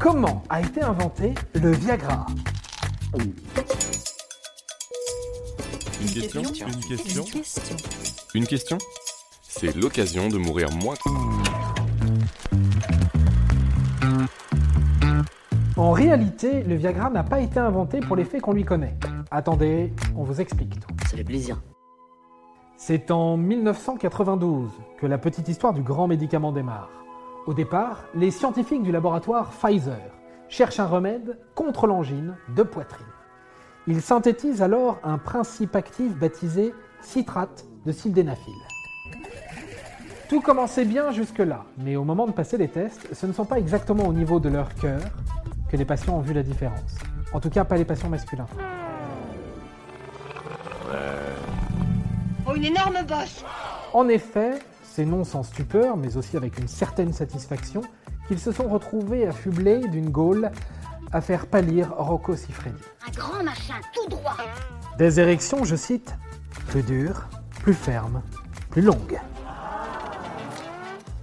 Comment a été inventé le Viagra Une question Une question Une question. Une question C'est l'occasion de mourir moins. En réalité, le Viagra n'a pas été inventé pour l'effet qu'on lui connaît. Attendez, on vous explique tout. Ça fait plaisir. C'est en 1992 que la petite histoire du grand médicament démarre. Au départ, les scientifiques du laboratoire Pfizer cherchent un remède contre l'angine de poitrine. Ils synthétisent alors un principe actif baptisé citrate de sildenafil. Tout commençait bien jusque-là, mais au moment de passer les tests, ce ne sont pas exactement au niveau de leur cœur que les patients ont vu la différence. En tout cas, pas les patients masculins. Oh, une énorme bosse En effet, c'est non sans stupeur, mais aussi avec une certaine satisfaction, qu'ils se sont retrouvés affublés d'une gaule à faire pâlir Rocco Siffredi. Un grand machin tout droit Des érections, je cite, plus dures, plus fermes, plus longues.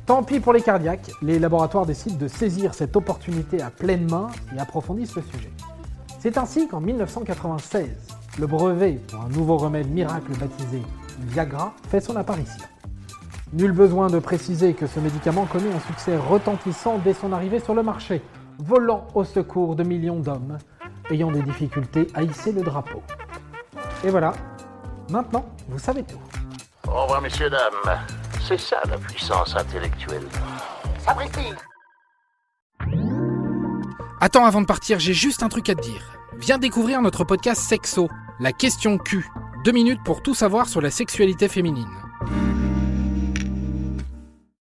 Tant pis pour les cardiaques, les laboratoires décident de saisir cette opportunité à pleine main et approfondissent le sujet. C'est ainsi qu'en 1996, le brevet pour un nouveau remède miracle baptisé Viagra fait son apparition. Nul besoin de préciser que ce médicament connaît un succès retentissant dès son arrivée sur le marché, volant au secours de millions d'hommes ayant des difficultés à hisser le drapeau. Et voilà, maintenant vous savez tout. Au revoir, messieurs, dames. C'est ça la puissance intellectuelle. Sapristi Attends, avant de partir, j'ai juste un truc à te dire. Viens découvrir notre podcast Sexo, la question Q. Deux minutes pour tout savoir sur la sexualité féminine.